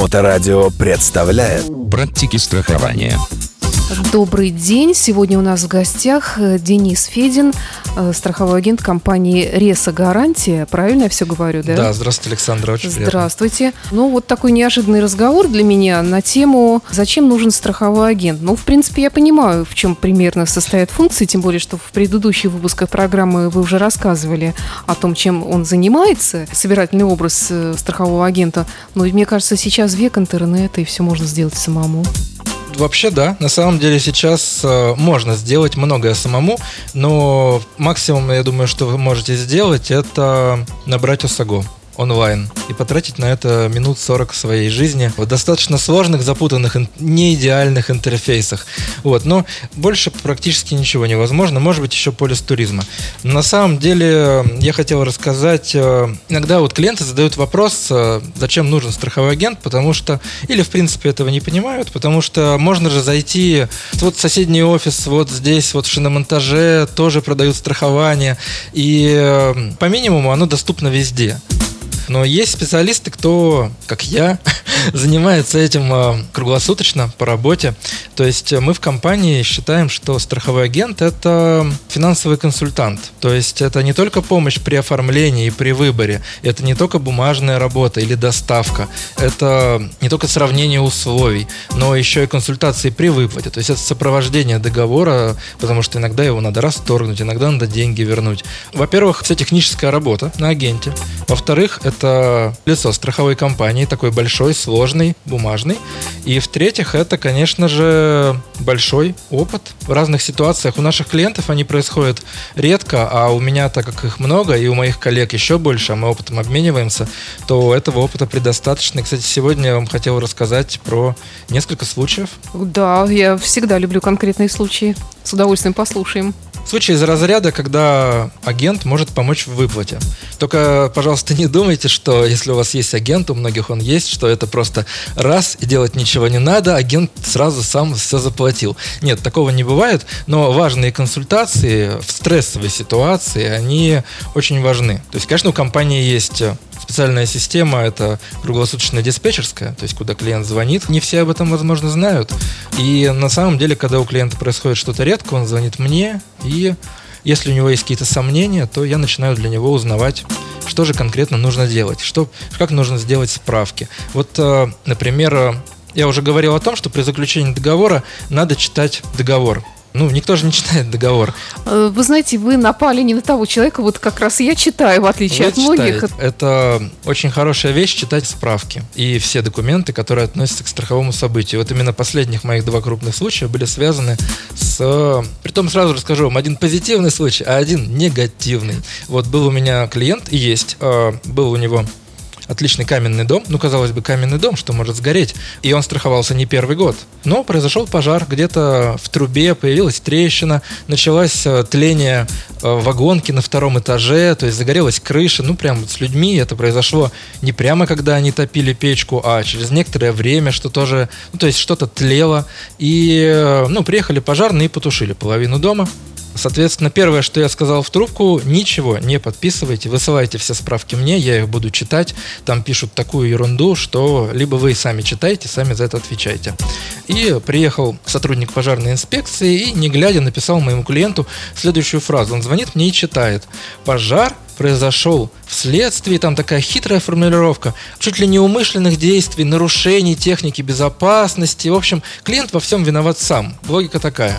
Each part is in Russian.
Моторадио представляет Практики страхования. Добрый день. Сегодня у нас в гостях э, Денис Федин, э, страховой агент компании Реса Гарантия. Правильно я все говорю, да? Да, здравствуйте, Александра, очень приятно. Здравствуйте. Ну, вот такой неожиданный разговор для меня на тему «Зачем нужен страховой агент?». Ну, в принципе, я понимаю, в чем примерно состоят функции, тем более, что в предыдущих выпусках программы вы уже рассказывали о том, чем он занимается, собирательный образ э, страхового агента. Но мне кажется, сейчас век интернета, и все можно сделать самому. Вообще, да. На самом деле сейчас э, можно сделать многое самому, но максимум, я думаю, что вы можете сделать, это набрать ОСАГО онлайн и потратить на это минут 40 своей жизни в достаточно сложных, запутанных, не идеальных интерфейсах. Вот, но больше практически ничего невозможно, может быть еще полис туризма. На самом деле я хотел рассказать, э, иногда вот клиенты задают вопрос, э, зачем нужен страховой агент, потому что, или в принципе этого не понимают, потому что можно же зайти, вот соседний офис, вот здесь, вот в шиномонтаже тоже продают страхование, и э, по минимуму оно доступно везде. Но есть специалисты, кто, как я, занимается этим а, круглосуточно по работе. То есть мы в компании считаем, что страховой агент – это финансовый консультант. То есть это не только помощь при оформлении и при выборе, это не только бумажная работа или доставка, это не только сравнение условий, но еще и консультации при выплате. То есть это сопровождение договора, потому что иногда его надо расторгнуть, иногда надо деньги вернуть. Во-первых, вся техническая работа на агенте. Во-вторых, это это лицо страховой компании, такой большой, сложный, бумажный. И в-третьих, это, конечно же, большой опыт в разных ситуациях. У наших клиентов они происходят редко, а у меня, так как их много, и у моих коллег еще больше, а мы опытом обмениваемся, то этого опыта предостаточно. И, кстати, сегодня я вам хотел рассказать про несколько случаев. Да, я всегда люблю конкретные случаи. С удовольствием послушаем. Случай из разряда, когда агент может помочь в выплате. Только, пожалуйста, не думайте, что если у вас есть агент, у многих он есть, что это просто раз и делать ничего не надо, агент сразу сам все заплатил. Нет, такого не бывает, но важные консультации в стрессовой ситуации, они очень важны. То есть, конечно, у компании есть специальная система, это круглосуточная диспетчерская, то есть куда клиент звонит. Не все об этом, возможно, знают. И на самом деле, когда у клиента происходит что-то редко, он звонит мне, и если у него есть какие-то сомнения, то я начинаю для него узнавать, что же конкретно нужно делать, что, как нужно сделать справки. Вот, э, например, э, я уже говорил о том, что при заключении договора надо читать договор. Ну, никто же не читает договор. Э, вы знаете, вы напали не на того человека, вот как раз я читаю, в отличие Вы от многих. читаете. Это очень хорошая вещь читать справки и все документы, которые относятся к страховому событию. Вот именно последних моих два крупных случая были связаны с... Притом сразу расскажу вам, один позитивный случай, а один негативный. Вот был у меня клиент, и есть, э, был у него отличный каменный дом. Ну, казалось бы, каменный дом, что может сгореть. И он страховался не первый год. Но произошел пожар, где-то в трубе появилась трещина, началось э, тление э, вагонки на втором этаже, то есть загорелась крыша. Ну, прям с людьми это произошло не прямо, когда они топили печку, а через некоторое время, что тоже, ну, то есть что-то тлело. И, э, ну, приехали пожарные и потушили половину дома. Соответственно, первое, что я сказал в трубку, ничего не подписывайте, высылайте все справки мне, я их буду читать. Там пишут такую ерунду, что либо вы сами читаете, сами за это отвечаете. И приехал сотрудник пожарной инспекции и, не глядя, написал моему клиенту следующую фразу. Он звонит мне и читает. Пожар произошел вследствие, там такая хитрая формулировка, чуть ли не умышленных действий, нарушений техники безопасности. В общем, клиент во всем виноват сам. Логика такая.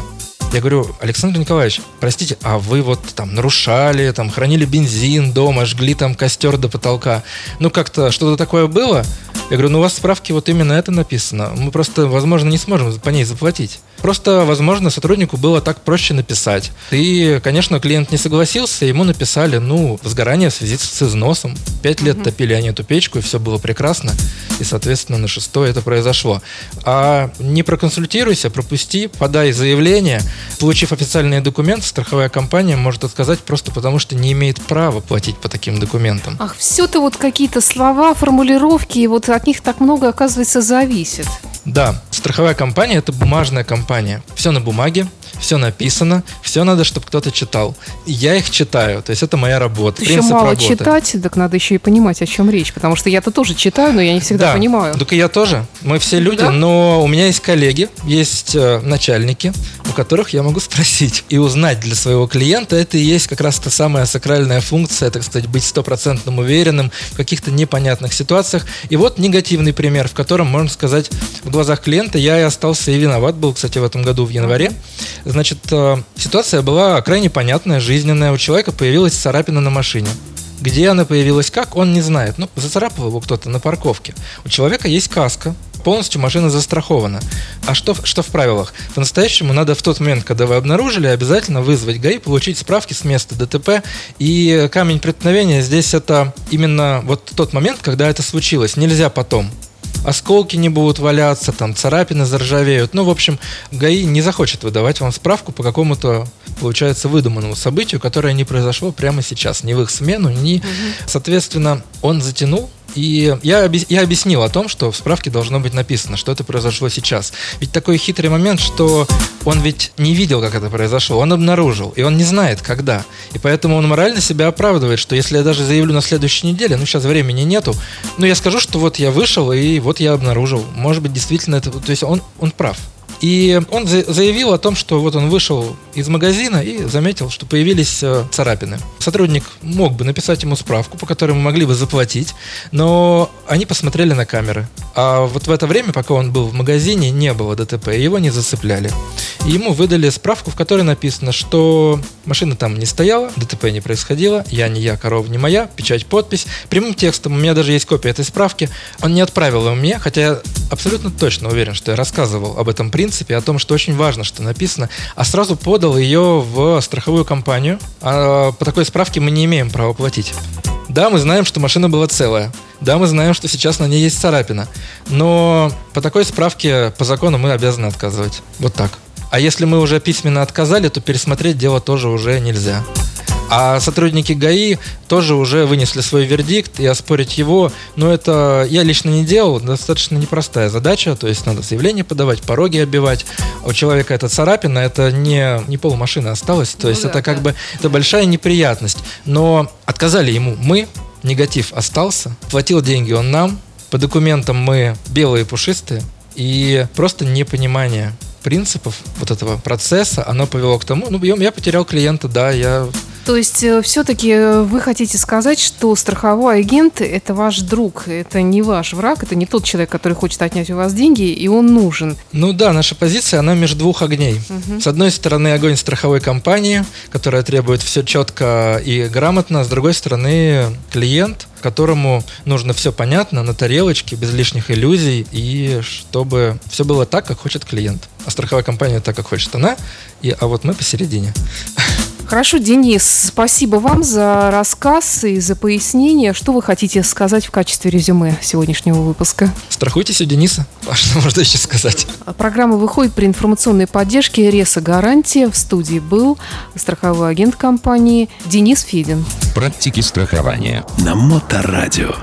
Я говорю, Александр Николаевич, простите, а вы вот там нарушали, там хранили бензин дома, жгли там костер до потолка. Ну как-то что-то такое было? Я говорю, ну у вас в справке вот именно это написано. Мы просто, возможно, не сможем по ней заплатить. Просто, возможно, сотруднику было так проще написать. И, конечно, клиент не согласился, ему написали, ну, возгорание в связи с износом. Пять лет топили они эту печку, и все было прекрасно. И, соответственно, на шестой это произошло. А не проконсультируйся, пропусти, подай заявление. Получив официальный документ, страховая компания может отказать просто потому, что не имеет права платить по таким документам. Ах, все-то вот какие-то слова, формулировки, и вот от них так много, оказывается, зависит. Да, страховая компания – это бумажная компания. Все на бумаге, все написано, все надо, чтобы кто-то читал. Я их читаю, то есть это моя работа. Еще принцип мало работы. читать, так надо еще и понимать, о чем речь. Потому что я-то тоже читаю, но я не всегда да, понимаю. Только я тоже. Мы все люди, Да? но у меня есть коллеги, есть э, начальники, у которых я могу спросить и узнать для своего клиента. Это и есть как раз та самая сакральная функция, так сказать, быть стопроцентным уверенным в каких-то непонятных ситуациях. И вот негативный пример, в котором, можно сказать, в глазах клиента я и остался и виноват был, кстати, в этом году в январе. Значит, э, ситуация была крайне понятная, жизненная. У человека появилась царапина на машине. Где она появилась, как, он не знает. Ну, зацарапал его кто-то на парковке. У человека есть каска, полностью машина застрахована. А что, что в правилах? По-настоящему надо в тот момент, когда вы обнаружили, обязательно вызвать ГАИ, получить справки с места ДТП. И камень преткновения здесь это именно вот тот момент, когда это случилось. Нельзя потом осколки не будут валяться, там царапины заржавеют. Ну, в общем, ГАИ не захочет выдавать вам справку по какому-то, получается, выдуманному событию, которое не произошло прямо сейчас, ни в их смену, ни... Соответственно, он затянул, и я, я объяснил о том, что в справке должно быть написано, что это произошло сейчас. Ведь такой хитрый момент, что он ведь не видел, как это произошло, он обнаружил, и он не знает, когда. И поэтому он морально себя оправдывает, что если я даже заявлю на следующей неделе, ну сейчас времени нету, ну я скажу, что вот я вышел, и вот я обнаружил. Может быть, действительно это... То есть он, он прав. И он за- заявил о том, что вот он вышел из магазина и заметил, что появились э, царапины. Сотрудник мог бы написать ему справку, по которой мы могли бы заплатить, но они посмотрели на камеры. А вот в это время, пока он был в магазине, не было ДТП, его не зацепляли. И ему выдали справку, в которой написано, что машина там не стояла, ДТП не происходило, я не я, корова не моя, печать, подпись. Прямым текстом, у меня даже есть копия этой справки, он не отправил ее мне, хотя я абсолютно точно уверен, что я рассказывал об этом принципе, о том, что очень важно, что написано, а сразу подал ее в страховую компанию. А по такой справке мы не имеем права платить. Да, мы знаем, что машина была целая. Да, мы знаем, что сейчас на ней есть царапина. Но по такой справке по закону мы обязаны отказывать. Вот так. А если мы уже письменно отказали, то пересмотреть дело тоже уже нельзя. А сотрудники ГАИ тоже уже вынесли свой вердикт, и оспорить его, но это я лично не делал, достаточно непростая задача, то есть надо заявление подавать, пороги оббивать. А У человека это царапина, это не, не полмашины осталось, то Ну есть да, это как да. бы это большая неприятность. Но отказали ему мы, негатив остался, платил деньги он нам, по документам мы белые пушистые, и просто непонимание принципов вот этого процесса, оно повело к тому, ну, я потерял клиента, да, я То есть все-таки вы хотите сказать, что страховой агент – это ваш друг, это не ваш враг, это не тот человек, который хочет отнять у вас деньги, и он нужен. Ну да, наша позиция, она между двух огней. Мгм. С одной стороны, огонь страховой компании, которая требует все четко и грамотно. С другой стороны, клиент, которому нужно все понятно, на тарелочке, без лишних иллюзий, и чтобы все было так, как хочет клиент. А страховая компания так, как хочет она, и, а вот мы посередине. Хорошо, Денис, спасибо вам за рассказ и за пояснение. Что вы хотите сказать в качестве резюме сегодняшнего выпуска? Страхуйтесь у Дениса. А что можно еще сказать? Программа выходит при информационной поддержке Реса Гарантия. В студии был страховой агент компании Денис Федин. Практики страхования. На Моторадио.